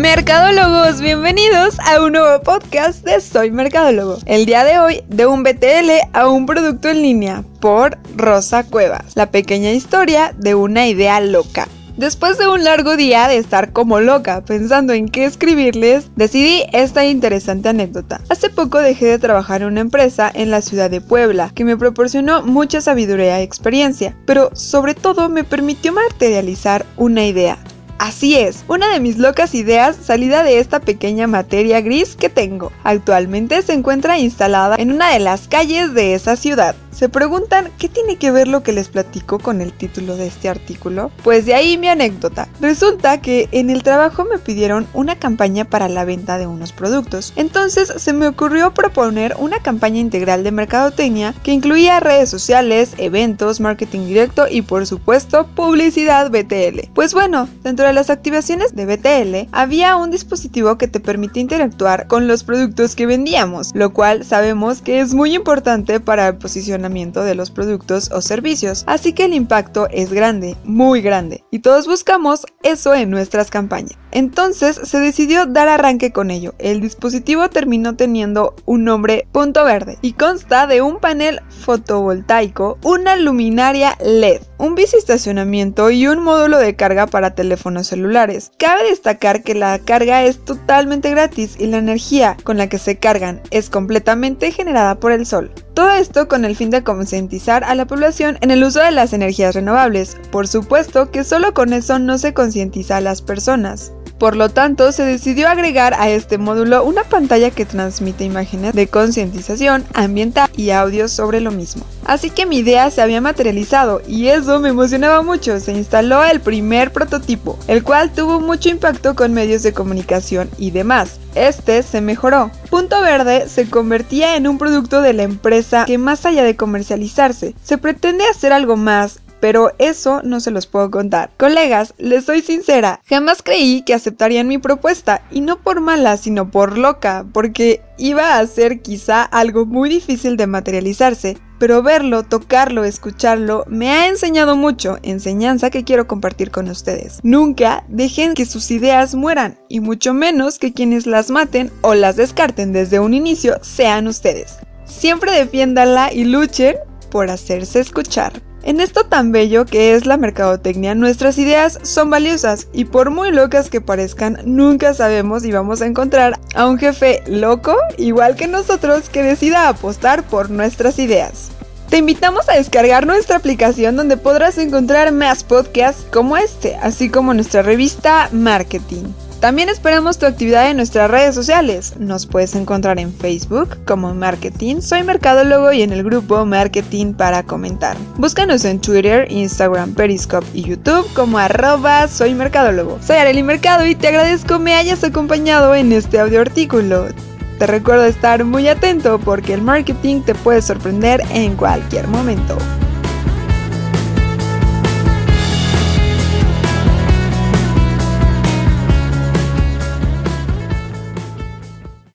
Mercadólogos, bienvenidos a un nuevo podcast de Soy Mercadólogo. El día de hoy, de un BTL a un producto en línea, por Rosa Cuevas. La pequeña historia de una idea loca. Después de un largo día de estar como loca pensando en qué escribirles, decidí esta interesante anécdota. Hace poco dejé de trabajar en una empresa en la ciudad de Puebla que me proporcionó mucha sabiduría y experiencia, pero sobre todo me permitió materializar una idea. Así es, una de mis locas ideas salida de esta pequeña materia gris que tengo. Actualmente se encuentra instalada en una de las calles de esa ciudad. ¿Se preguntan qué tiene que ver lo que les platico con el título de este artículo? Pues de ahí mi anécdota. Resulta que en el trabajo me pidieron una campaña para la venta de unos productos. Entonces se me ocurrió proponer una campaña integral de mercadotecnia que incluía redes sociales, eventos, marketing directo y por supuesto publicidad BTL. Pues bueno, dentro de las activaciones de BTL había un dispositivo que te permite interactuar con los productos que vendíamos, lo cual sabemos que es muy importante para el posicionamiento de los productos o servicios, así que el impacto es grande, muy grande, y todos buscamos eso en nuestras campañas. Entonces se decidió dar arranque con ello. El dispositivo terminó teniendo un nombre punto verde y consta de un panel fotovoltaico, una luminaria LED, un bicistacionamiento y un módulo de carga para teléfonos celulares. Cabe destacar que la carga es totalmente gratis y la energía con la que se cargan es completamente generada por el sol. Todo esto con el fin de concientizar a la población en el uso de las energías renovables. Por supuesto que solo con eso no se concientiza a las personas. Por lo tanto, se decidió agregar a este módulo una pantalla que transmite imágenes de concientización ambiental y audios sobre lo mismo. Así que mi idea se había materializado y eso me emocionaba mucho. Se instaló el primer prototipo, el cual tuvo mucho impacto con medios de comunicación y demás. Este se mejoró. Punto Verde se convertía en un producto de la empresa que más allá de comercializarse, se pretende hacer algo más pero eso no se los puedo contar. Colegas, les soy sincera, jamás creí que aceptarían mi propuesta, y no por mala, sino por loca, porque iba a ser quizá algo muy difícil de materializarse, pero verlo, tocarlo, escucharlo, me ha enseñado mucho, enseñanza que quiero compartir con ustedes. Nunca dejen que sus ideas mueran, y mucho menos que quienes las maten o las descarten desde un inicio sean ustedes. Siempre defiéndanla y luchen por hacerse escuchar. En esto tan bello que es la mercadotecnia, nuestras ideas son valiosas y por muy locas que parezcan, nunca sabemos si vamos a encontrar a un jefe loco, igual que nosotros, que decida apostar por nuestras ideas. Te invitamos a descargar nuestra aplicación donde podrás encontrar más podcasts como este, así como nuestra revista Marketing. También esperamos tu actividad en nuestras redes sociales. Nos puedes encontrar en Facebook como Marketing, Soy Mercadólogo y en el grupo Marketing para comentar. Búscanos en Twitter, Instagram, Periscope y YouTube como arroba Soy Mercadólogo. Soy Arely Mercado y te agradezco me hayas acompañado en este audio artículo. Te recuerdo estar muy atento porque el marketing te puede sorprender en cualquier momento.